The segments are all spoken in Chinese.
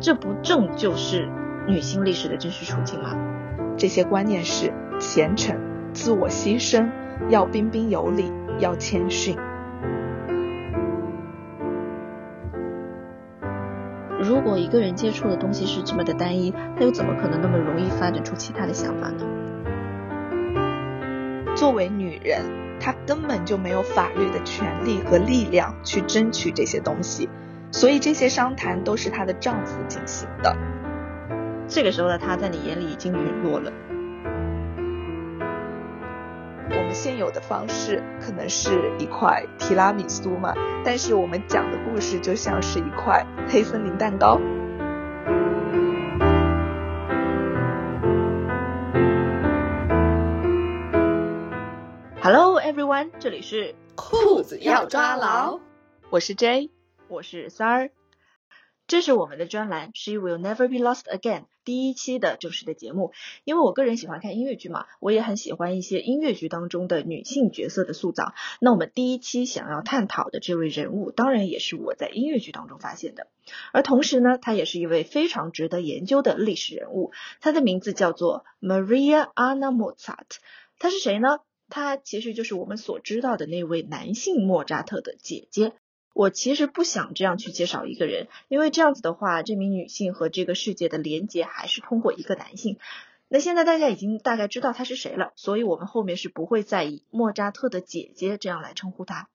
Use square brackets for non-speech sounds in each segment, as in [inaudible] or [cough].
这不正就是女性历史的真实处境吗？这些观念是虔诚、自我牺牲，要彬彬有礼，要谦逊。如果一个人接触的东西是这么的单一，他又怎么可能那么容易发展出其他的想法呢？作为女人，她根本就没有法律的权利和力量去争取这些东西，所以这些商谈都是她的丈夫进行的。这个时候的她在你眼里已经陨落了。我们现有的方式可能是一块提拉米苏嘛，但是我们讲的故事就像是一块黑森林蛋糕。Hello everyone，这里是裤子要抓牢，我是 J，我是三儿。这是我们的专栏，She will never be lost again。第一期的正式的节目，因为我个人喜欢看音乐剧嘛，我也很喜欢一些音乐剧当中的女性角色的塑造。那我们第一期想要探讨的这位人物，当然也是我在音乐剧当中发现的，而同时呢，她也是一位非常值得研究的历史人物。她的名字叫做 Maria Anna Mozart。她是谁呢？她其实就是我们所知道的那位男性莫扎特的姐姐。我其实不想这样去介绍一个人，因为这样子的话，这名女性和这个世界的连接还是通过一个男性。那现在大家已经大概知道他是谁了，所以我们后面是不会再以莫扎特的姐姐这样来称呼他。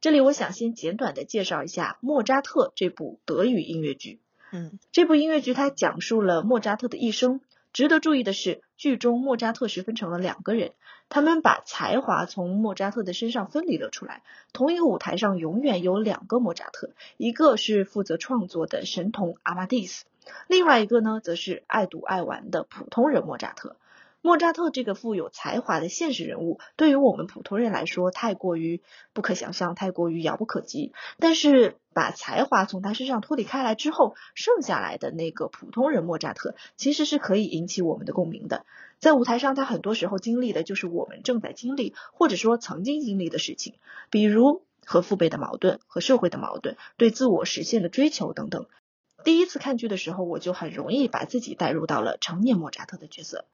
这里我想先简短的介绍一下《莫扎特》这部德语音乐剧。嗯，这部音乐剧它讲述了莫扎特的一生。值得注意的是，剧中莫扎特是分成了两个人，他们把才华从莫扎特的身上分离了出来。同一个舞台上永远有两个莫扎特，一个是负责创作的神童阿玛蒂斯，另外一个呢，则是爱赌爱玩的普通人莫扎特。莫扎特这个富有才华的现实人物，对于我们普通人来说，太过于不可想象，太过于遥不可及。但是，把才华从他身上脱离开来之后，剩下来的那个普通人莫扎特，其实是可以引起我们的共鸣的。在舞台上，他很多时候经历的就是我们正在经历，或者说曾经经历的事情，比如和父辈的矛盾、和社会的矛盾、对自我实现的追求等等。第一次看剧的时候，我就很容易把自己带入到了成年莫扎特的角色。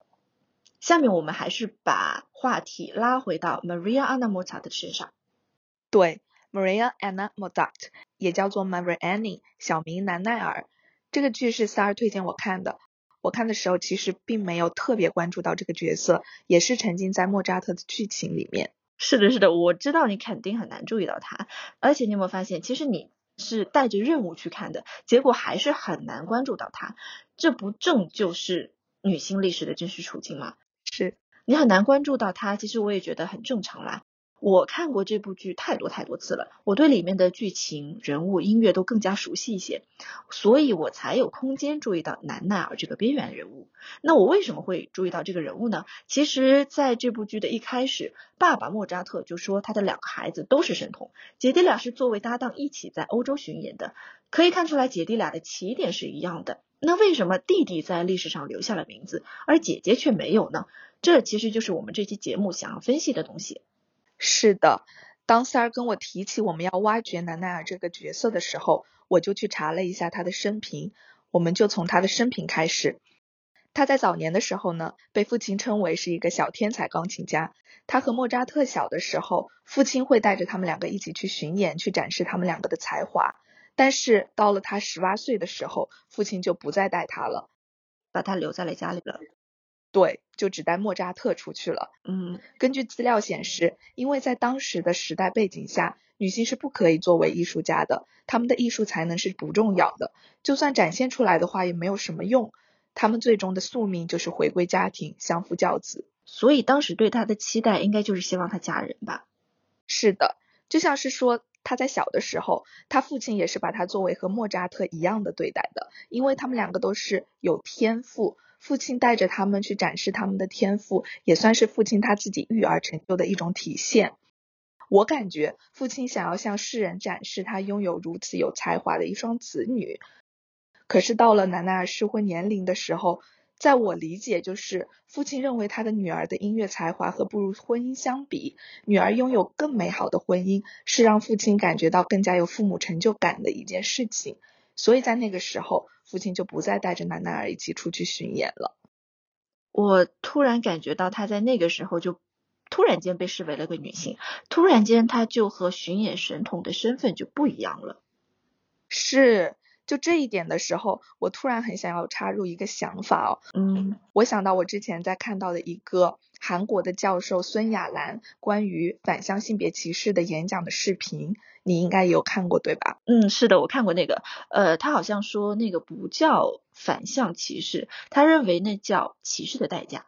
下面我们还是把话题拉回到 Maria Anna Mozart 身上。对，Maria Anna Mozart 也叫做 Maria Annie，小名南奈尔。这个剧是三儿推荐我看的。我看的时候其实并没有特别关注到这个角色，也是沉浸在莫扎特的剧情里面。是的，是的，我知道你肯定很难注意到他。而且你有没有发现，其实你是带着任务去看的，结果还是很难关注到他。这不正就是女性历史的真实处境吗？是你很难关注到他，其实我也觉得很正常啦。我看过这部剧太多太多次了，我对里面的剧情、人物、音乐都更加熟悉一些，所以我才有空间注意到南奈尔这个边缘人物。那我为什么会注意到这个人物呢？其实，在这部剧的一开始，爸爸莫扎特就说他的两个孩子都是神童，姐弟俩是作为搭档一起在欧洲巡演的，可以看出来姐弟俩的起点是一样的。那为什么弟弟在历史上留下了名字，而姐姐却没有呢？这其实就是我们这期节目想要分析的东西。是的，当三儿跟我提起我们要挖掘南奈尔这个角色的时候，我就去查了一下他的生平。我们就从他的生平开始。他在早年的时候呢，被父亲称为是一个小天才钢琴家。他和莫扎特小的时候，父亲会带着他们两个一起去巡演，去展示他们两个的才华。但是到了他十八岁的时候，父亲就不再带他了，把他留在了家里了。对，就只带莫扎特出去了。嗯，根据资料显示，因为在当时的时代背景下，女性是不可以作为艺术家的，她们的艺术才能是不重要的，就算展现出来的话也没有什么用。她们最终的宿命就是回归家庭，相夫教子。所以当时对她的期待，应该就是希望她嫁人吧？是的，就像是说。他在小的时候，他父亲也是把他作为和莫扎特一样的对待的，因为他们两个都是有天赋。父亲带着他们去展示他们的天赋，也算是父亲他自己育儿成就的一种体现。我感觉父亲想要向世人展示他拥有如此有才华的一双子女，可是到了奶奶儿适婚年龄的时候。在我理解，就是父亲认为他的女儿的音乐才华和步入婚姻相比，女儿拥有更美好的婚姻，是让父亲感觉到更加有父母成就感的一件事情。所以在那个时候，父亲就不再带着南奈儿一起出去巡演了。我突然感觉到他在那个时候就突然间被视为了个女性，突然间他就和巡演神童的身份就不一样了。是。就这一点的时候，我突然很想要插入一个想法哦。嗯，我想到我之前在看到的一个韩国的教授孙亚兰关于反向性别歧视的演讲的视频，你应该有看过对吧？嗯，是的，我看过那个。呃，他好像说那个不叫反向歧视，他认为那叫歧视的代价。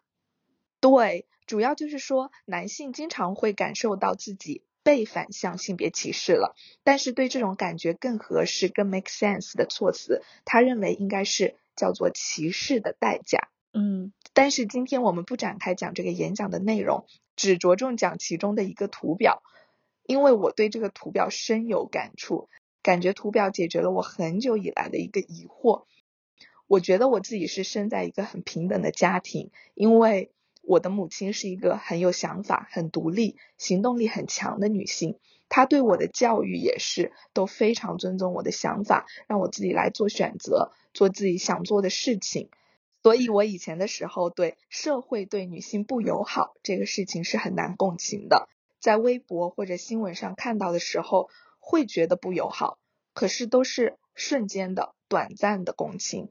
对，主要就是说男性经常会感受到自己。被反向性别歧视了，但是对这种感觉更合适、更 make sense 的措辞，他认为应该是叫做歧视的代价。嗯，但是今天我们不展开讲这个演讲的内容，只着重讲其中的一个图表，因为我对这个图表深有感触，感觉图表解决了我很久以来的一个疑惑。我觉得我自己是生在一个很平等的家庭，因为。我的母亲是一个很有想法、很独立、行动力很强的女性，她对我的教育也是都非常尊重我的想法，让我自己来做选择，做自己想做的事情。所以，我以前的时候对社会对女性不友好这个事情是很难共情的，在微博或者新闻上看到的时候会觉得不友好，可是都是瞬间的、短暂的共情。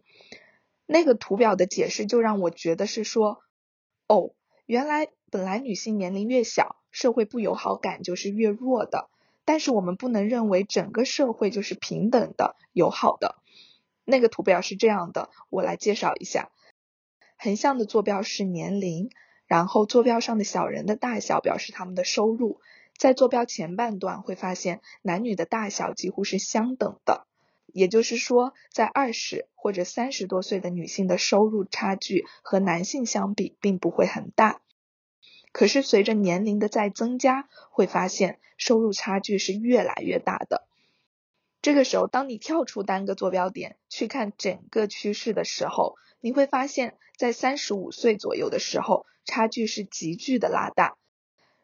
那个图表的解释就让我觉得是说。哦，原来本来女性年龄越小，社会不友好感就是越弱的。但是我们不能认为整个社会就是平等的、友好的。那个图表是这样的，我来介绍一下。横向的坐标是年龄，然后坐标上的小人的大小表示他们的收入。在坐标前半段会发现男女的大小几乎是相等的。也就是说，在二十或者三十多岁的女性的收入差距和男性相比，并不会很大。可是随着年龄的再增加，会发现收入差距是越来越大的。这个时候，当你跳出单个坐标点去看整个趋势的时候，你会发现在三十五岁左右的时候，差距是急剧的拉大。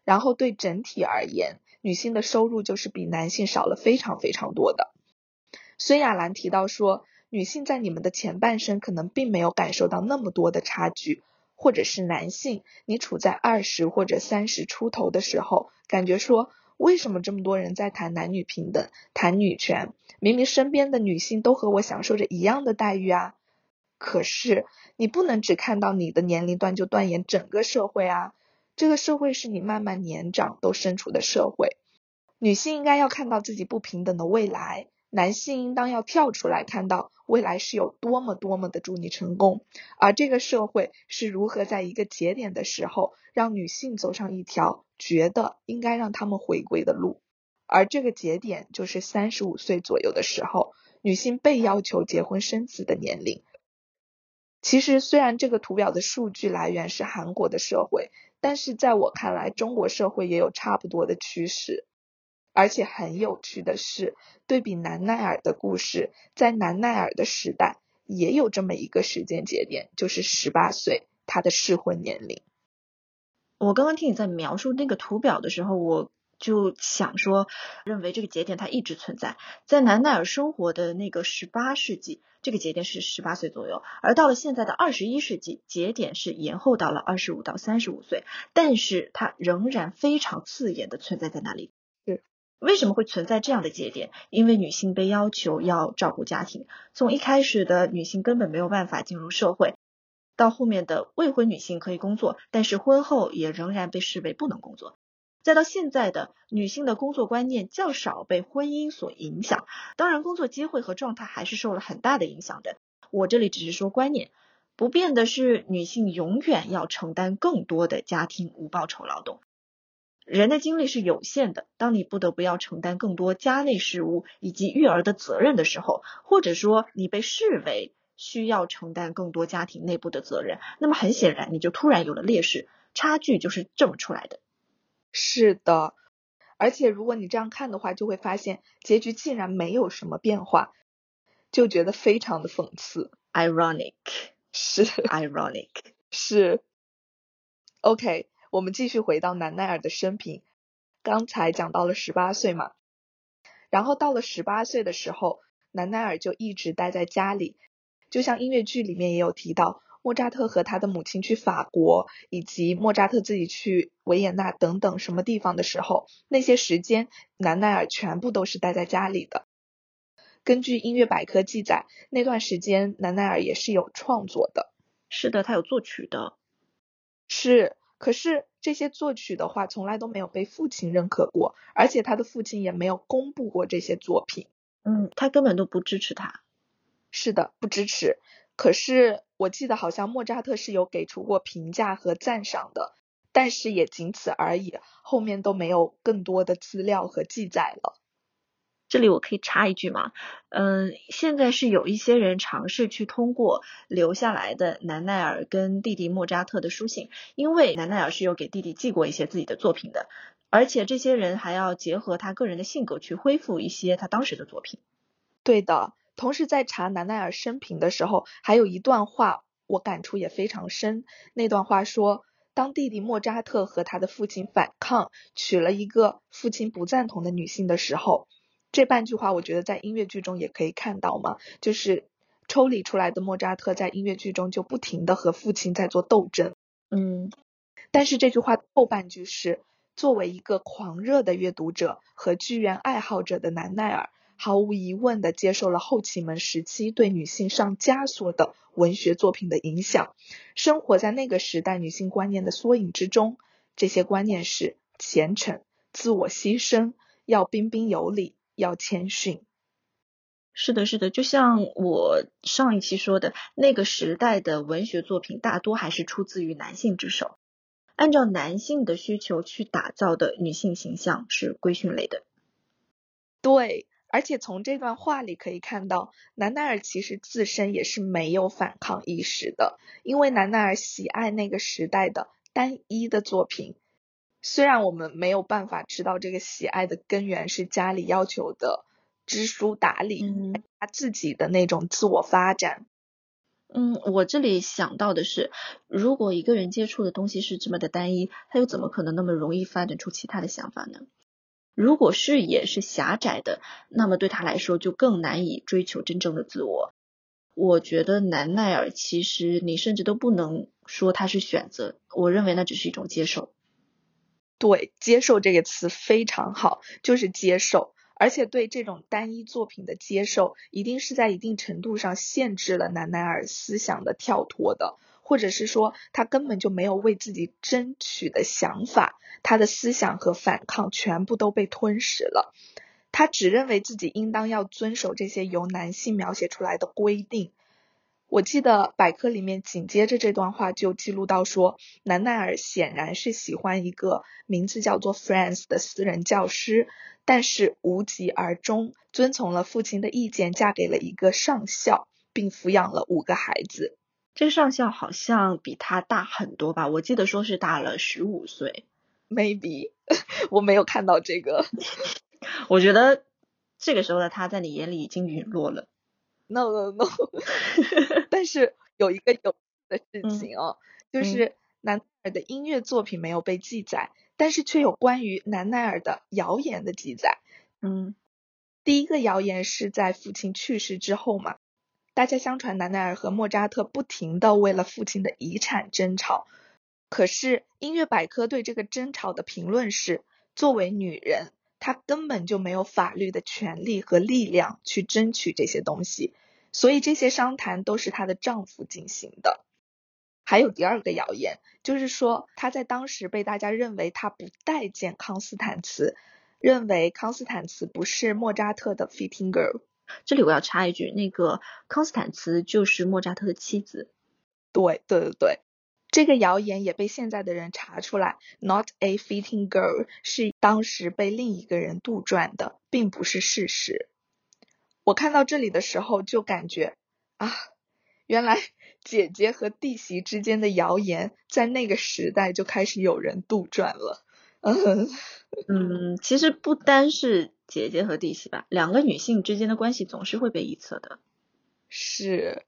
然后对整体而言，女性的收入就是比男性少了非常非常多的。孙亚兰提到说，女性在你们的前半生可能并没有感受到那么多的差距，或者是男性，你处在二十或者三十出头的时候，感觉说，为什么这么多人在谈男女平等、谈女权？明明身边的女性都和我享受着一样的待遇啊！可是你不能只看到你的年龄段就断言整个社会啊！这个社会是你慢慢年长都身处的社会，女性应该要看到自己不平等的未来。男性应当要跳出来，看到未来是有多么多么的祝你成功，而这个社会是如何在一个节点的时候，让女性走上一条觉得应该让他们回归的路，而这个节点就是三十五岁左右的时候，女性被要求结婚生子的年龄。其实，虽然这个图表的数据来源是韩国的社会，但是在我看来，中国社会也有差不多的趋势。而且很有趣的是，对比南奈尔的故事，在南奈尔的时代也有这么一个时间节点，就是十八岁，他的适婚年龄。我刚刚听你在描述那个图表的时候，我就想说，认为这个节点它一直存在，在南奈尔生活的那个十八世纪，这个节点是十八岁左右，而到了现在的二十一世纪，节点是延后到了二十五到三十五岁，但是它仍然非常刺眼的存在在那里。为什么会存在这样的节点？因为女性被要求要照顾家庭，从一开始的女性根本没有办法进入社会，到后面的未婚女性可以工作，但是婚后也仍然被视为不能工作，再到现在的女性的工作观念较少被婚姻所影响，当然工作机会和状态还是受了很大的影响的。我这里只是说观念不变的是，女性永远要承担更多的家庭无报酬劳动。人的精力是有限的，当你不得不要承担更多家内事务以及育儿的责任的时候，或者说你被视为需要承担更多家庭内部的责任，那么很显然你就突然有了劣势，差距就是这么出来的。是的，而且如果你这样看的话，就会发现结局竟然没有什么变化，就觉得非常的讽刺，ironic，是 ironic，是，OK。我们继续回到南奈尔的生平，刚才讲到了十八岁嘛，然后到了十八岁的时候，南奈尔就一直待在家里。就像音乐剧里面也有提到，莫扎特和他的母亲去法国，以及莫扎特自己去维也纳等等什么地方的时候，那些时间南奈尔全部都是待在家里的。根据音乐百科记载，那段时间南奈尔也是有创作的。是的，他有作曲的。是，可是这些作曲的话，从来都没有被父亲认可过，而且他的父亲也没有公布过这些作品。嗯，他根本都不支持他。是的，不支持。可是我记得好像莫扎特是有给出过评价和赞赏的，但是也仅此而已，后面都没有更多的资料和记载了。这里我可以插一句吗？嗯，现在是有一些人尝试去通过留下来的南奈尔跟弟弟莫扎特的书信，因为南奈尔是有给弟弟寄过一些自己的作品的，而且这些人还要结合他个人的性格去恢复一些他当时的作品。对的，同时在查南奈尔生平的时候，还有一段话我感触也非常深。那段话说，当弟弟莫扎特和他的父亲反抗，娶了一个父亲不赞同的女性的时候。这半句话，我觉得在音乐剧中也可以看到嘛，就是抽离出来的莫扎特在音乐剧中就不停的和父亲在做斗争，嗯，但是这句话后半句是作为一个狂热的阅读者和剧院爱好者的南奈尔，毫无疑问的接受了后启蒙时期对女性上枷锁的文学作品的影响，生活在那个时代女性观念的缩影之中，这些观念是虔诚、自我牺牲、要彬彬有礼。要谦逊，是的，是的，就像我上一期说的，那个时代的文学作品大多还是出自于男性之手，按照男性的需求去打造的女性形象是规训类的。对，而且从这段话里可以看到，南奈尔其实自身也是没有反抗意识的，因为南奈尔喜爱那个时代的单一的作品。虽然我们没有办法知道这个喜爱的根源是家里要求的知书达理，他自己的那种自我发展。嗯，我这里想到的是，如果一个人接触的东西是这么的单一，他又怎么可能那么容易发展出其他的想法呢？如果视野是狭窄的，那么对他来说就更难以追求真正的自我。我觉得南奈尔其实你甚至都不能说他是选择，我认为那只是一种接受。对，接受这个词非常好，就是接受，而且对这种单一作品的接受，一定是在一定程度上限制了南奈尔思想的跳脱的，或者是说他根本就没有为自己争取的想法，他的思想和反抗全部都被吞噬了，他只认为自己应当要遵守这些由男性描写出来的规定。我记得百科里面紧接着这段话就记录到说，南奈尔显然是喜欢一个名字叫做 Franz 的私人教师，但是无疾而终，遵从了父亲的意见，嫁给了一个上校，并抚养了五个孩子。这个上校好像比他大很多吧？我记得说是大了十五岁，maybe [laughs] 我没有看到这个。[laughs] 我觉得这个时候的他在你眼里已经陨落了。no no no，[laughs] 但是有一个有的事情哦，就是南奈尔的音乐作品没有被记载，但是却有关于南奈尔的谣言的记载。嗯，第一个谣言是在父亲去世之后嘛，大家相传南奈尔和莫扎特不停的为了父亲的遗产争吵，可是音乐百科对这个争吵的评论是，作为女人。她根本就没有法律的权利和力量去争取这些东西，所以这些商谈都是她的丈夫进行的。还有第二个谣言，就是说她在当时被大家认为她不待见康斯坦茨，认为康斯坦茨不是莫扎特的 fitting girl。这里我要插一句，那个康斯坦茨就是莫扎特的妻子。对对对对。这个谣言也被现在的人查出来，Not a fitting girl 是当时被另一个人杜撰的，并不是事实。我看到这里的时候就感觉啊，原来姐姐和弟媳之间的谣言在那个时代就开始有人杜撰了。嗯嗯，其实不单是姐姐和弟媳吧，两个女性之间的关系总是会被臆测的。是，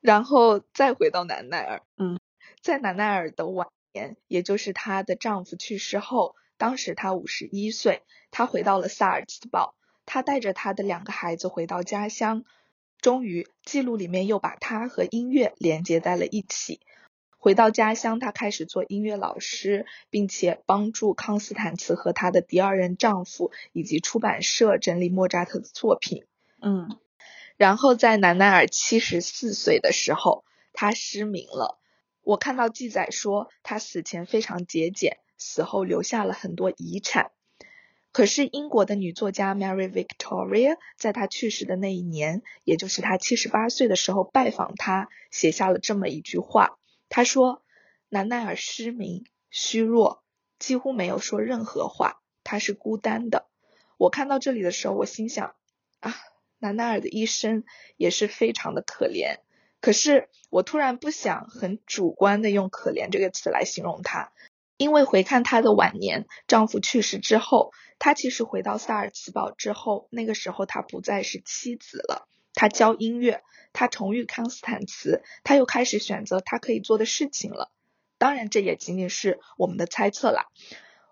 然后再回到南奈尔，嗯。在南奈尔的晚年，也就是她的丈夫去世后，当时她五十一岁，她回到了萨尔茨堡。他带着他的两个孩子回到家乡，终于记录里面又把他和音乐连接在了一起。回到家乡，他开始做音乐老师，并且帮助康斯坦茨和他的第二任丈夫以及出版社整理莫扎特的作品。嗯，然后在南奈尔七十四岁的时候，他失明了。我看到记载说，他死前非常节俭，死后留下了很多遗产。可是英国的女作家 Mary Victoria 在她去世的那一年，也就是她七十八岁的时候拜访他，写下了这么一句话。他说：“南奈尔失明、虚弱，几乎没有说任何话。他是孤单的。”我看到这里的时候，我心想：啊，南奈尔的一生也是非常的可怜。可是我突然不想很主观的用“可怜”这个词来形容他，因为回看她的晚年，丈夫去世之后，她其实回到萨尔茨堡之后，那个时候她不再是妻子了，她教音乐，她重遇康斯坦茨，她又开始选择她可以做的事情了。当然，这也仅仅是我们的猜测啦。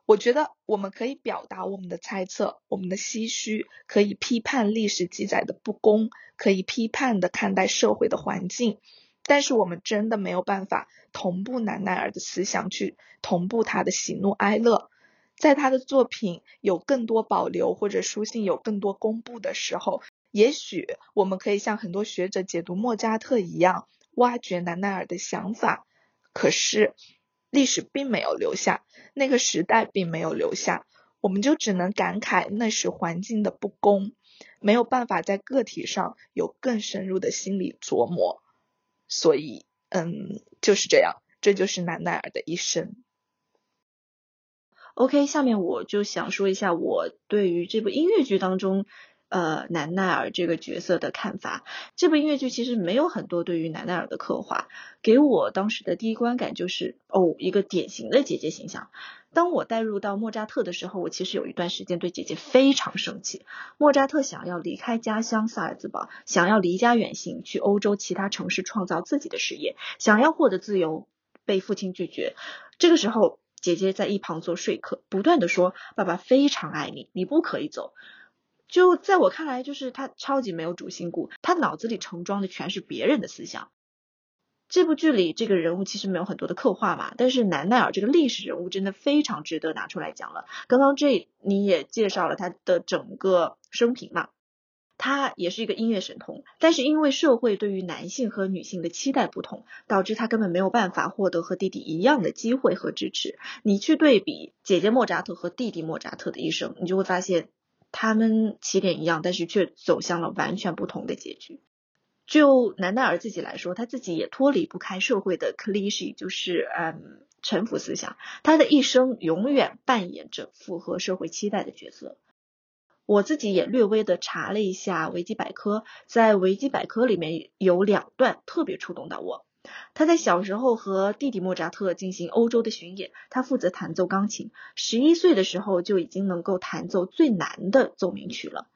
我觉得我们可以表达我们的猜测，我们的唏嘘，可以批判历史记载的不公，可以批判的看待社会的环境，但是我们真的没有办法同步南奈尔的思想，去同步他的喜怒哀乐。在他的作品有更多保留或者书信有更多公布的时候，也许我们可以像很多学者解读莫扎特一样，挖掘南奈尔的想法。可是。历史并没有留下，那个时代并没有留下，我们就只能感慨那时环境的不公，没有办法在个体上有更深入的心理琢磨。所以，嗯，就是这样，这就是南奈尔的一生。OK，下面我就想说一下我对于这部音乐剧当中。呃，南奈尔这个角色的看法，这部音乐剧其实没有很多对于南奈尔的刻画，给我当时的第一观感就是，哦，一个典型的姐姐形象。当我带入到莫扎特的时候，我其实有一段时间对姐姐非常生气。莫扎特想要离开家乡萨尔兹堡，想要离家远行去欧洲其他城市创造自己的事业，想要获得自由，被父亲拒绝。这个时候，姐姐在一旁做说客，不断的说：“爸爸非常爱你，你不可以走。”就在我看来，就是他超级没有主心骨，他脑子里盛装的全是别人的思想。这部剧里这个人物其实没有很多的刻画嘛，但是南奈尔这个历史人物真的非常值得拿出来讲了。刚刚这你也介绍了他的整个生平嘛，他也是一个音乐神童，但是因为社会对于男性和女性的期待不同，导致他根本没有办法获得和弟弟一样的机会和支持。你去对比姐姐莫扎特和弟弟莫扎特的一生，你就会发现。他们起点一样，但是却走向了完全不同的结局。就南奈尔自己来说，他自己也脱离不开社会的 cliche，就是嗯臣服思想。他的一生永远扮演着符合社会期待的角色。我自己也略微的查了一下维基百科，在维基百科里面有两段特别触动到我。他在小时候和弟弟莫扎特进行欧洲的巡演，他负责弹奏钢琴。十一岁的时候就已经能够弹奏最难的奏鸣曲了。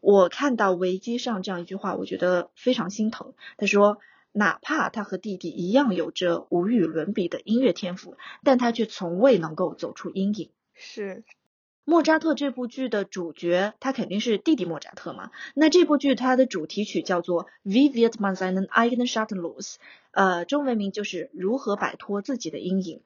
我看到维基上这样一句话，我觉得非常心疼。他说，哪怕他和弟弟一样有着无与伦比的音乐天赋，但他却从未能够走出阴影。是。莫扎特这部剧的主角，他肯定是弟弟莫扎特嘛？那这部剧它的主题曲叫做《Wie wird man seinen eigenen Schatten los》，呃，中文名就是如何摆脱自己的阴影。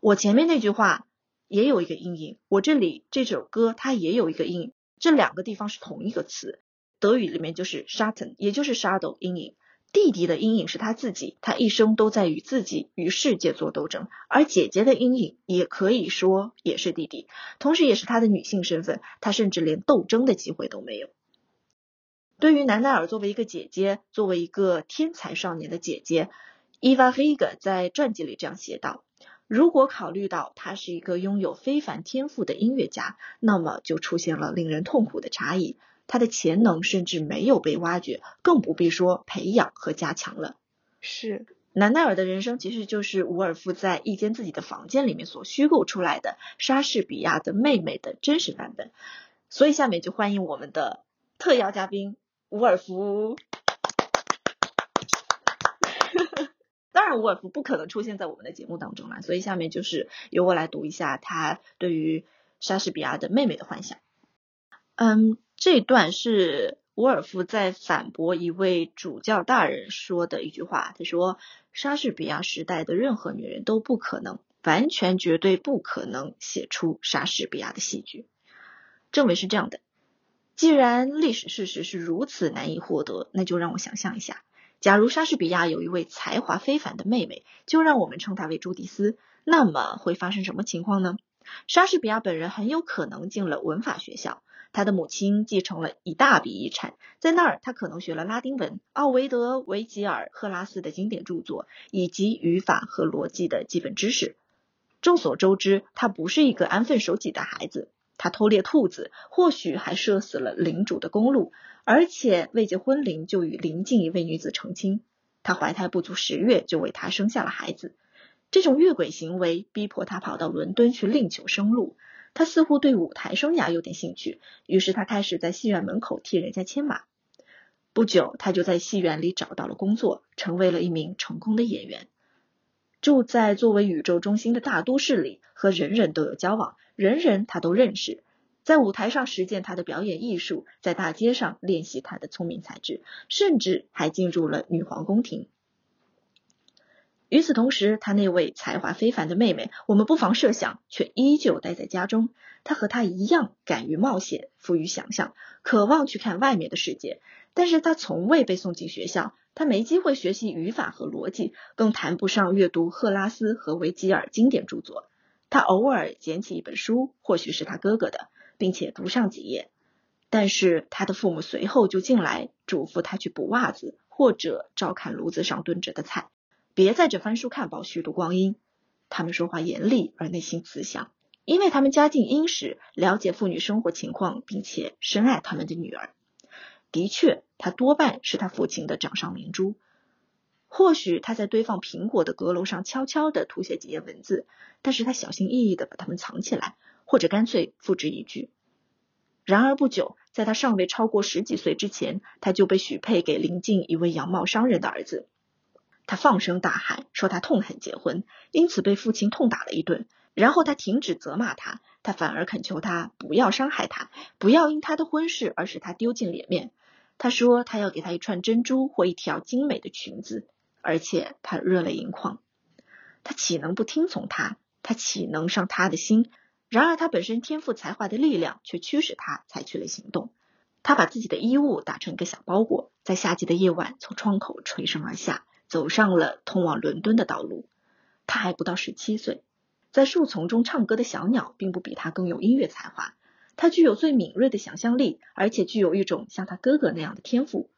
我前面那句话也有一个阴影，我这里这首歌它也有一个阴影，这两个地方是同一个词，德语里面就是 Schatten，也就是 shadow 阴影。弟弟的阴影是他自己，他一生都在与自己与世界做斗争；而姐姐的阴影也可以说也是弟弟，同时也是他的女性身份，他甚至连斗争的机会都没有。对于南奈尔作为一个姐姐，作为一个天才少年的姐姐，伊娃黑格在传记里这样写道：如果考虑到他是一个拥有非凡天赋的音乐家，那么就出现了令人痛苦的差异。他的潜能甚至没有被挖掘，更不必说培养和加强了。是南奈尔的人生，其实就是伍尔夫在一间自己的房间里面所虚构出来的莎士比亚的妹妹的真实版本。所以下面就欢迎我们的特邀嘉宾伍尔夫。[laughs] 当然，伍尔夫不可能出现在我们的节目当中了，所以下面就是由我来读一下他对于莎士比亚的妹妹的幻想。嗯。这段是伍尔夫在反驳一位主教大人说的一句话。他说：“莎士比亚时代的任何女人都不可能，完全绝对不可能写出莎士比亚的戏剧。”正文是这样的：既然历史事实是如此难以获得，那就让我想象一下，假如莎士比亚有一位才华非凡的妹妹，就让我们称她为朱迪斯，那么会发生什么情况呢？莎士比亚本人很有可能进了文法学校，他的母亲继承了一大笔遗产，在那儿他可能学了拉丁文、奥维德、维吉尔、赫拉斯的经典著作以及语法和逻辑的基本知识。众所周知，他不是一个安分守己的孩子，他偷猎兔子，或许还射死了领主的公路，而且未结婚龄就与邻近一位女子成亲。他怀胎不足十月就为她生下了孩子。这种越轨行为逼迫他跑到伦敦去另求生路。他似乎对舞台生涯有点兴趣，于是他开始在戏院门口替人家牵马。不久，他就在戏院里找到了工作，成为了一名成功的演员。住在作为宇宙中心的大都市里，和人人都有交往，人人他都认识。在舞台上实践他的表演艺术，在大街上练习他的聪明才智，甚至还进入了女皇宫廷。与此同时，他那位才华非凡的妹妹，我们不妨设想，却依旧待在家中。她和他一样，敢于冒险，富于想象，渴望去看外面的世界。但是她从未被送进学校，她没机会学习语法和逻辑，更谈不上阅读赫拉斯和维吉尔经典著作。她偶尔捡起一本书，或许是他哥哥的，并且读上几页。但是他的父母随后就进来，嘱咐他去补袜子，或者照看炉子上炖着的菜。别在这翻书看报虚度光阴。他们说话严厉而内心慈祥，因为他们家境殷实，了解妇女生活情况，并且深爱他们的女儿。的确，他多半是他父亲的掌上明珠。或许他在堆放苹果的阁楼上悄悄地涂写几页文字，但是他小心翼翼地把它们藏起来，或者干脆付之一炬。然而不久，在他尚未超过十几岁之前，他就被许配给邻近一位羊毛商人的儿子。他放声大喊，说他痛恨结婚，因此被父亲痛打了一顿。然后他停止责骂他，他反而恳求他不要伤害他，不要因他的婚事而使他丢尽脸面。他说他要给他一串珍珠或一条精美的裙子，而且他热泪盈眶。他岂能不听从他？他岂能伤他的心？然而他本身天赋才华的力量却驱使他采取了行动。他把自己的衣物打成一个小包裹，在夏季的夜晚从窗口垂身而下。走上了通往伦敦的道路。他还不到十七岁，在树丛中唱歌的小鸟并不比他更有音乐才华。他具有最敏锐的想象力，而且具有一种像他哥哥那样的天赋，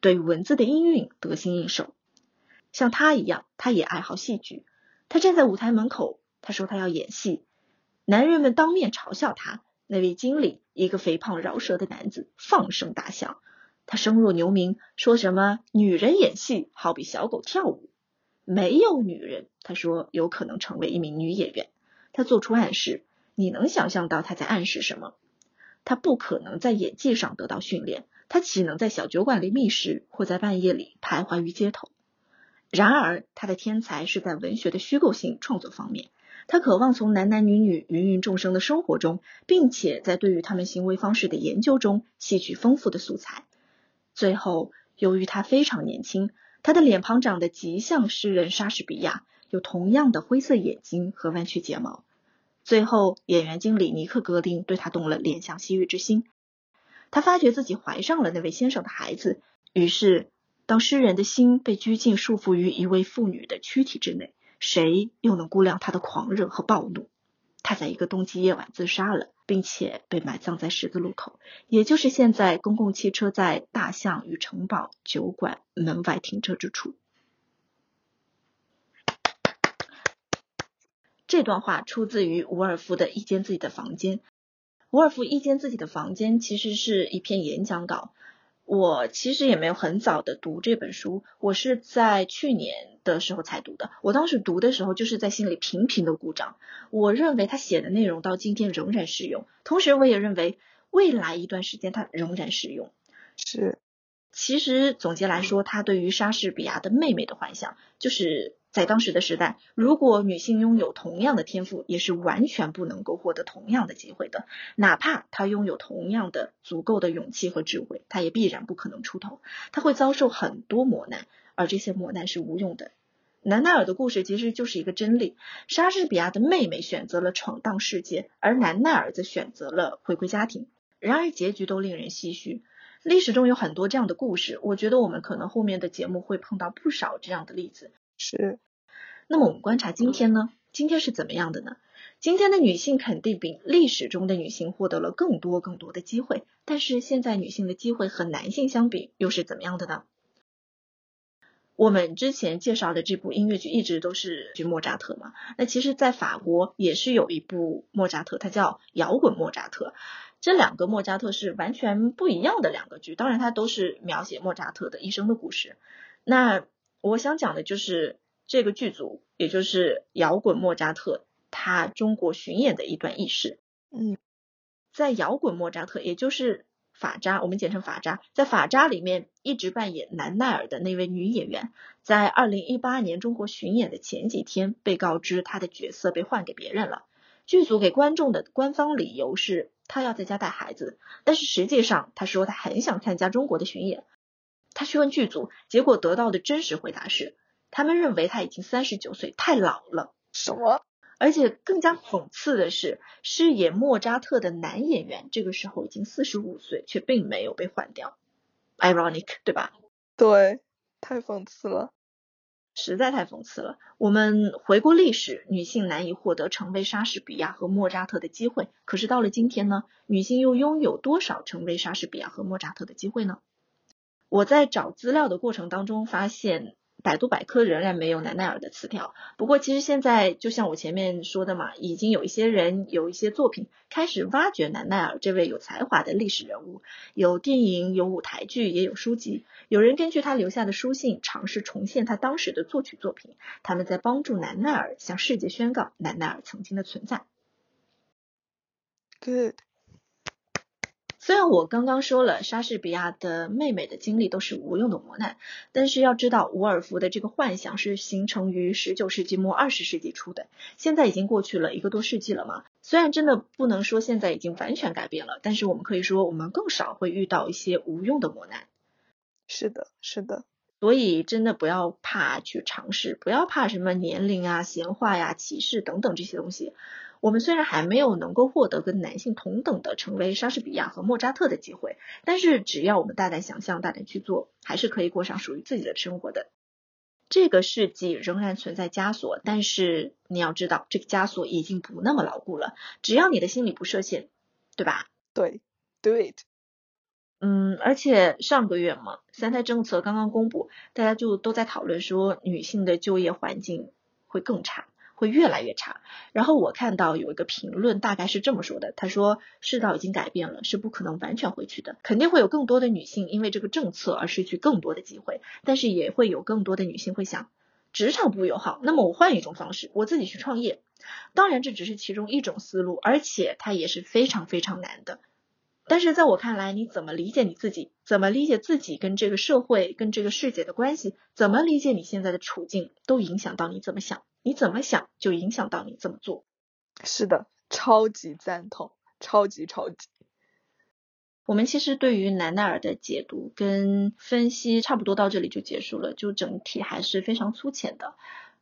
对文字的音韵得心应手。像他一样，他也爱好戏剧。他站在舞台门口，他说他要演戏。男人们当面嘲笑他。那位经理，一个肥胖饶舌的男子，放声大笑。他声若牛鸣，说什么女人演戏好比小狗跳舞，没有女人，他说有可能成为一名女演员。他做出暗示，你能想象到他在暗示什么？他不可能在演技上得到训练，他岂能在小酒馆里觅食，或在半夜里徘徊于街头？然而，他的天才是在文学的虚构性创作方面。他渴望从男男女女芸芸众生的生活中，并且在对于他们行为方式的研究中吸取丰富的素材。最后，由于他非常年轻，他的脸庞长得极像诗人莎士比亚，有同样的灰色眼睛和弯曲睫毛。最后，演员经理尼克格林对他动了怜香惜玉之心，他发觉自己怀上了那位先生的孩子。于是，当诗人的心被拘禁束缚于一位妇女的躯体之内，谁又能估量他的狂热和暴怒？他在一个冬季夜晚自杀了。并且被埋葬在十字路口，也就是现在公共汽车在大象与城堡酒馆门外停车之处。这段话出自于伍尔夫的一间自己的房间。伍尔夫一间自己的房间其实是一篇演讲稿。我其实也没有很早的读这本书，我是在去年的时候才读的。我当时读的时候，就是在心里频频的鼓掌。我认为他写的内容到今天仍然适用，同时我也认为未来一段时间他仍然适用。是，其实总结来说，他对于莎士比亚的妹妹的幻想，就是在当时的时代，如果女性拥有同样的天赋，也是完全不能够获得同样的机会的。哪怕她拥有同样的足够的勇气和智慧，她也必然不可能出头。她会遭受很多磨难，而这些磨难是无用的。南奈尔的故事其实就是一个真理：莎士比亚的妹妹选择了闯荡世界，而南奈尔则选择了回归家庭。然而结局都令人唏嘘。历史中有很多这样的故事，我觉得我们可能后面的节目会碰到不少这样的例子。是。那么我们观察今天呢？今天是怎么样的呢？今天的女性肯定比历史中的女性获得了更多更多的机会，但是现在女性的机会和男性相比又是怎么样的呢？我们之前介绍的这部音乐剧一直都是剧莫扎特嘛，那其实，在法国也是有一部莫扎特，它叫摇滚莫扎特。这两个莫扎特是完全不一样的两个剧，当然它都是描写莫扎特的一生的故事。那我想讲的就是这个剧组，也就是摇滚莫扎特他中国巡演的一段轶事。嗯，在摇滚莫扎特，也就是。法扎，我们简称法扎，在法扎里面一直扮演南奈尔的那位女演员，在二零一八年中国巡演的前几天，被告知她的角色被换给别人了。剧组给观众的官方理由是她要在家带孩子，但是实际上她说她很想参加中国的巡演。她去问剧组，结果得到的真实回答是，他们认为她已经三十九岁，太老了。什么？而且更加讽刺的是，饰演莫扎特的男演员这个时候已经四十五岁，却并没有被换掉，ironic，对吧？对，太讽刺了，实在太讽刺了。我们回顾历史，女性难以获得成为莎士比亚和莫扎特的机会，可是到了今天呢，女性又拥有多少成为莎士比亚和莫扎特的机会呢？我在找资料的过程当中发现。百度百科仍然没有南奈尔的词条，不过其实现在就像我前面说的嘛，已经有一些人有一些作品开始挖掘南奈尔这位有才华的历史人物，有电影、有舞台剧，也有书籍。有人根据他留下的书信尝试重现他当时的作曲作品，他们在帮助南奈尔向世界宣告南奈尔曾经的存在。Good。虽然我刚刚说了莎士比亚的妹妹的经历都是无用的磨难，但是要知道伍尔夫的这个幻想是形成于十九世纪末二十世纪初的，现在已经过去了一个多世纪了嘛。虽然真的不能说现在已经完全改变了，但是我们可以说我们更少会遇到一些无用的磨难。是的，是的。所以真的不要怕去尝试，不要怕什么年龄啊、闲话呀、歧视等等这些东西。我们虽然还没有能够获得跟男性同等的成为莎士比亚和莫扎特的机会，但是只要我们大胆想象、大胆去做，还是可以过上属于自己的生活的。这个世纪仍然存在枷锁，但是你要知道，这个枷锁已经不那么牢固了。只要你的心里不设限，对吧？对，Do it。嗯，而且上个月嘛，三胎政策刚刚公布，大家就都在讨论说，女性的就业环境会更差。会越来越差。然后我看到有一个评论，大概是这么说的：他说，世道已经改变了，是不可能完全回去的。肯定会有更多的女性因为这个政策而失去更多的机会，但是也会有更多的女性会想，职场不友好，那么我换一种方式，我自己去创业。当然，这只是其中一种思路，而且它也是非常非常难的。但是在我看来，你怎么理解你自己，怎么理解自己跟这个社会、跟这个世界的关系，怎么理解你现在的处境，都影响到你怎么想。你怎么想，就影响到你怎么做。是的，超级赞同，超级超级。我们其实对于南奈尔的解读跟分析，差不多到这里就结束了，就整体还是非常粗浅的。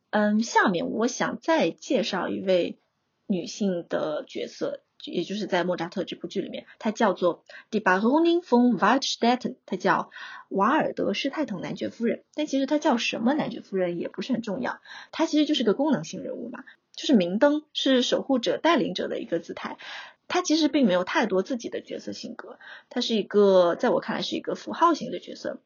嗯，下面我想再介绍一位女性的角色。也就是在莫扎特这部剧里面，它叫做 Die Baronin von Waldstetten，它叫瓦尔德施泰滕男爵夫人。但其实她叫什么男爵夫人也不是很重要，她其实就是个功能性人物嘛，就是明灯，是守护者、带领者的一个姿态。她其实并没有太多自己的角色性格，她是一个在我看来是一个符号型的角色。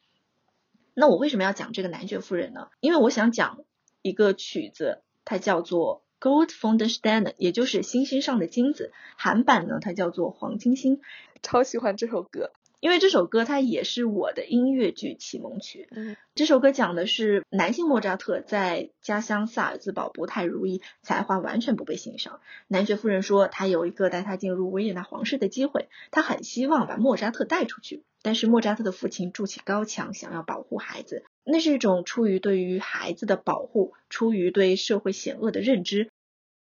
那我为什么要讲这个男爵夫人呢？因为我想讲一个曲子，它叫做。Gold von der Sterne，也就是星星上的金子，韩版呢，它叫做黄金星。超喜欢这首歌，因为这首歌它也是我的音乐剧启蒙曲。嗯，这首歌讲的是男性莫扎特在家乡萨尔兹堡不太如意，才华完全不被欣赏。男爵夫人说，他有一个带他进入维也纳皇室的机会，他很希望把莫扎特带出去，但是莫扎特的父亲筑起高墙，想要保护孩子。那是一种出于对于孩子的保护，出于对社会险恶的认知。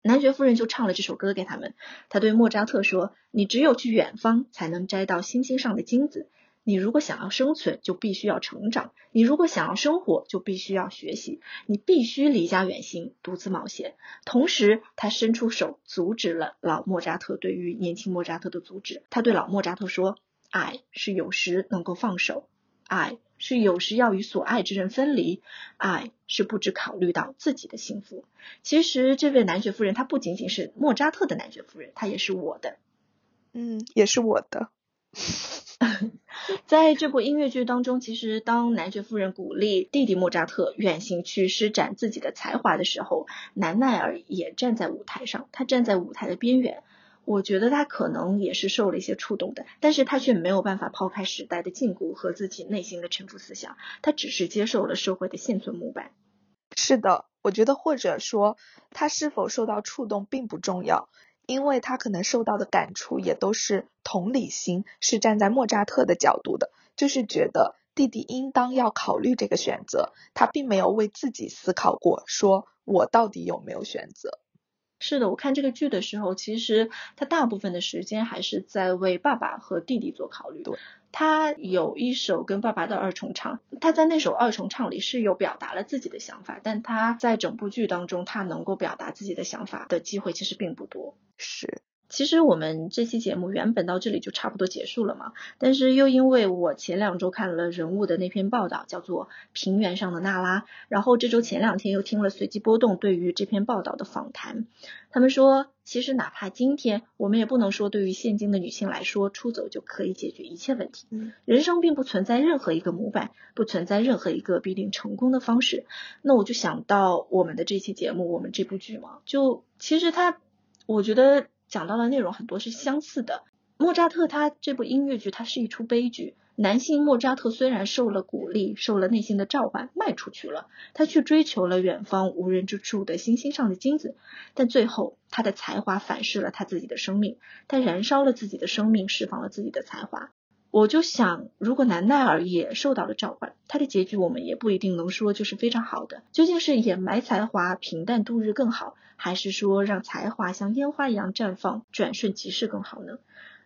男爵夫人就唱了这首歌给他们。他对莫扎特说：“你只有去远方，才能摘到星星上的金子。你如果想要生存，就必须要成长；你如果想要生活，就必须要学习。你必须离家远行，独自冒险。”同时，他伸出手阻止了老莫扎特对于年轻莫扎特的阻止。他对老莫扎特说：“爱是有时能够放手，爱。”是有时要与所爱之人分离，爱是不只考虑到自己的幸福。其实这位男爵夫人，她不仅仅是莫扎特的男爵夫人，她也是我的，嗯，也是我的。[laughs] 在这部音乐剧当中，其实当男爵夫人鼓励弟弟莫扎特远行去施展自己的才华的时候，南奈尔也站在舞台上，他站在舞台的边缘。我觉得他可能也是受了一些触动的，但是他却没有办法抛开时代的禁锢和自己内心的沉浮思想，他只是接受了社会的现存模板。是的，我觉得或者说他是否受到触动并不重要，因为他可能受到的感触也都是同理心，是站在莫扎特的角度的，就是觉得弟弟应当要考虑这个选择，他并没有为自己思考过，说我到底有没有选择。是的，我看这个剧的时候，其实他大部分的时间还是在为爸爸和弟弟做考虑。对，他有一首跟爸爸的二重唱，他在那首二重唱里是有表达了自己的想法，但他在整部剧当中，他能够表达自己的想法的机会其实并不多。是。其实我们这期节目原本到这里就差不多结束了嘛，但是又因为我前两周看了人物的那篇报道，叫做《平原上的娜拉》，然后这周前两天又听了随机波动对于这篇报道的访谈，他们说，其实哪怕今天我们也不能说对于现今的女性来说，出走就可以解决一切问题。人生并不存在任何一个模板，不存在任何一个必定成功的方式。那我就想到我们的这期节目，我们这部剧嘛，就其实它，我觉得。讲到的内容很多是相似的。莫扎特他这部音乐剧，它是一出悲剧。男性莫扎特虽然受了鼓励，受了内心的召唤，迈出去了，他去追求了远方无人之处的星星上的金子，但最后他的才华反噬了他自己的生命，他燃烧了自己的生命，释放了自己的才华。我就想，如果南奈尔也受到了召唤，他的结局我们也不一定能说就是非常好的。究竟是掩埋才华，平淡度日更好，还是说让才华像烟花一样绽放，转瞬即逝更好呢？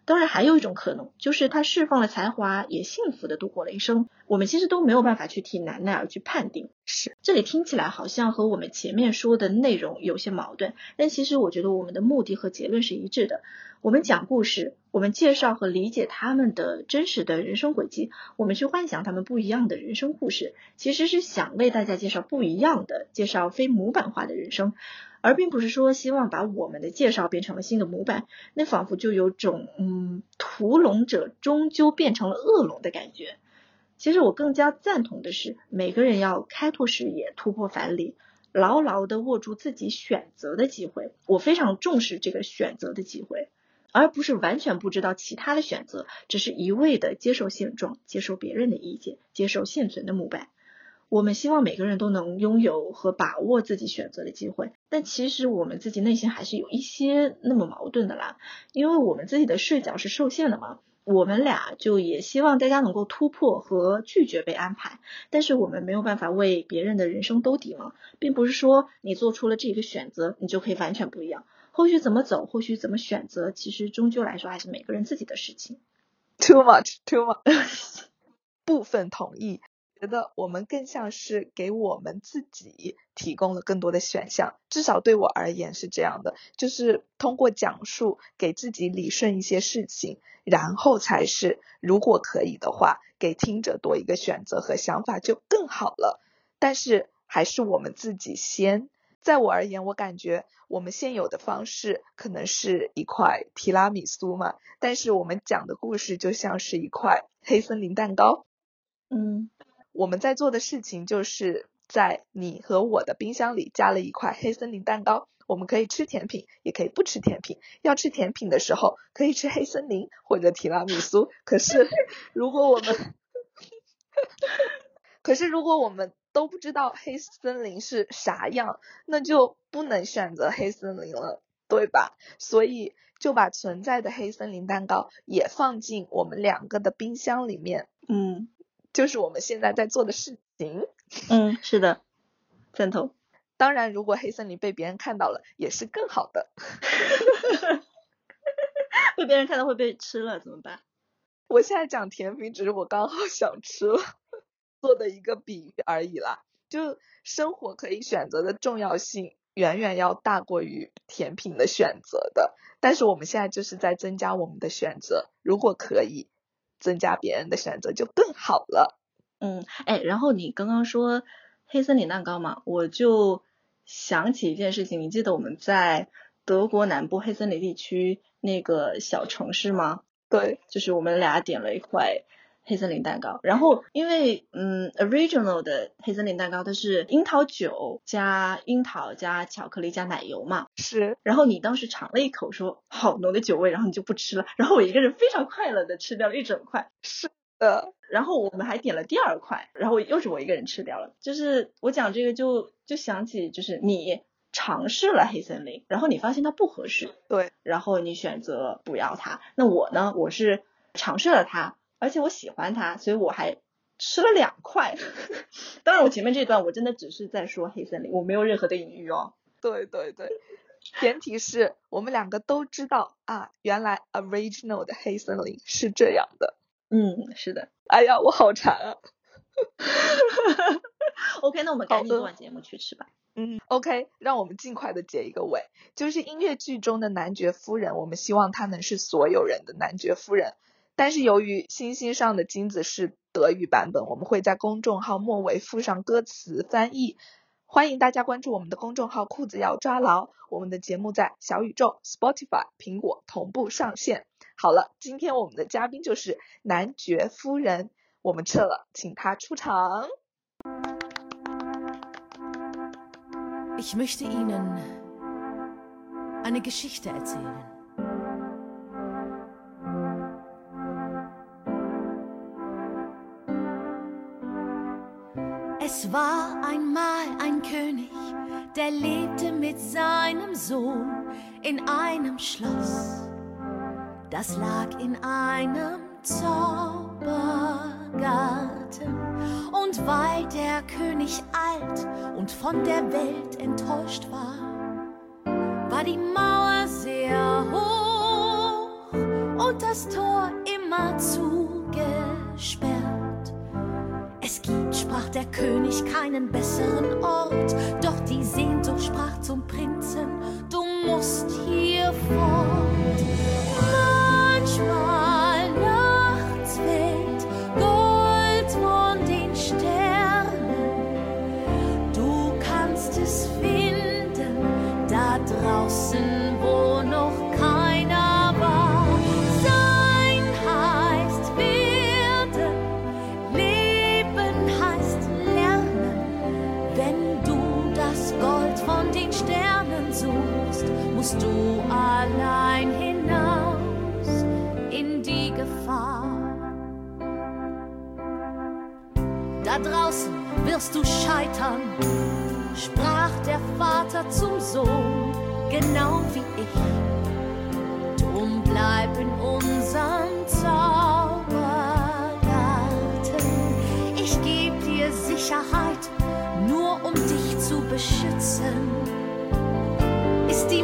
当然，还有一种可能，就是他释放了才华，也幸福的度过了一生。我们其实都没有办法去替南奈尔去判定。是，这里听起来好像和我们前面说的内容有些矛盾，但其实我觉得我们的目的和结论是一致的。我们讲故事，我们介绍和理解他们的真实的人生轨迹，我们去幻想他们不一样的人生故事，其实是想为大家介绍不一样的，介绍非模板化的人生。而并不是说希望把我们的介绍变成了新的模板，那仿佛就有种嗯屠龙者终究变成了恶龙的感觉。其实我更加赞同的是，每个人要开拓视野，突破藩篱，牢牢的握住自己选择的机会。我非常重视这个选择的机会，而不是完全不知道其他的选择，只是一味的接受现状，接受别人的意见，接受现存的模板。我们希望每个人都能拥有和把握自己选择的机会，但其实我们自己内心还是有一些那么矛盾的啦，因为我们自己的视角是受限的嘛。我们俩就也希望大家能够突破和拒绝被安排，但是我们没有办法为别人的人生兜底嘛，并不是说你做出了这个选择，你就可以完全不一样。后续怎么走，后续怎么选择，其实终究来说还是每个人自己的事情。Too much, too much，[laughs] 部分同意。觉得我们更像是给我们自己提供了更多的选项，至少对我而言是这样的，就是通过讲述给自己理顺一些事情，然后才是如果可以的话，给听者多一个选择和想法就更好了。但是还是我们自己先，在我而言，我感觉我们现有的方式可能是一块提拉米苏嘛，但是我们讲的故事就像是一块黑森林蛋糕，嗯。我们在做的事情就是在你和我的冰箱里加了一块黑森林蛋糕，我们可以吃甜品，也可以不吃甜品。要吃甜品的时候，可以吃黑森林或者提拉米苏。可是如果我们，[laughs] 可是如果我们都不知道黑森林是啥样，那就不能选择黑森林了，对吧？所以就把存在的黑森林蛋糕也放进我们两个的冰箱里面。嗯。就是我们现在在做的事情，嗯，是的，赞同。当然，如果黑森林被别人看到了，也是更好的。[laughs] 被别人看到会被吃了怎么办？我现在讲甜品，只是我刚好想吃了，做的一个比喻而已啦。就生活可以选择的重要性，远远要大过于甜品的选择的。但是我们现在就是在增加我们的选择，如果可以增加别人的选择，就更好了。嗯，哎，然后你刚刚说黑森林蛋糕嘛，我就想起一件事情，你记得我们在德国南部黑森林地区那个小城市吗？对，就是我们俩点了一块黑森林蛋糕，然后因为嗯，original 的黑森林蛋糕它是樱桃酒加樱桃加巧克力加奶油嘛，是。然后你当时尝了一口，说好浓的酒味，然后你就不吃了，然后我一个人非常快乐的吃掉了一整块。是的。然后我们还点了第二块，然后又是我一个人吃掉了。就是我讲这个就就想起，就是你。尝试了黑森林，然后你发现它不合适，对，然后你选择不要它。那我呢？我是尝试了它，而且我喜欢它，所以我还吃了两块。[laughs] 当然，我前面这段我真的只是在说黑森林，我没有任何的隐喻哦。对对对，前提是我们两个都知道啊，原来 original 的黑森林是这样的。嗯，是的。哎呀，我好馋啊。[laughs] OK，那我们赶紧做完节目去吃吧。嗯，OK，让我们尽快的结一个尾。就是音乐剧中的男爵夫人，我们希望她能是所有人的男爵夫人。但是由于星星上的金子是德语版本，我们会在公众号末尾附上歌词翻译。欢迎大家关注我们的公众号“裤子要抓牢”。我们的节目在小宇宙、Spotify、苹果同步上线。好了，今天我们的嘉宾就是男爵夫人，我们撤了，请他出场。Ich möchte Ihnen unnegotiated einmal ein König, der lebte mit seinem Sohn in einem Schloss. Das lag in einem Zaubergarten. Und weil der König alt und von der Welt enttäuscht war, war die Mauer sehr hoch und das Tor immer zugesperrt. König, keinen besseren Ort, doch die Sehnsucht sprach zum Prinzen, du musst hier fort. Draußen wirst du scheitern, sprach der Vater zum Sohn, genau wie ich. Drum bleib in unserem Zaubergarten. Ich geb dir Sicherheit, nur um dich zu beschützen. Ist die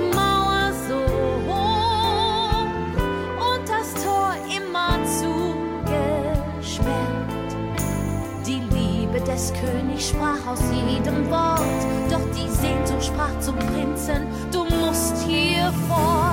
des Königs sprach aus jedem Wort, doch die Sehnsucht sprach zum Prinzen, du musst hier fort.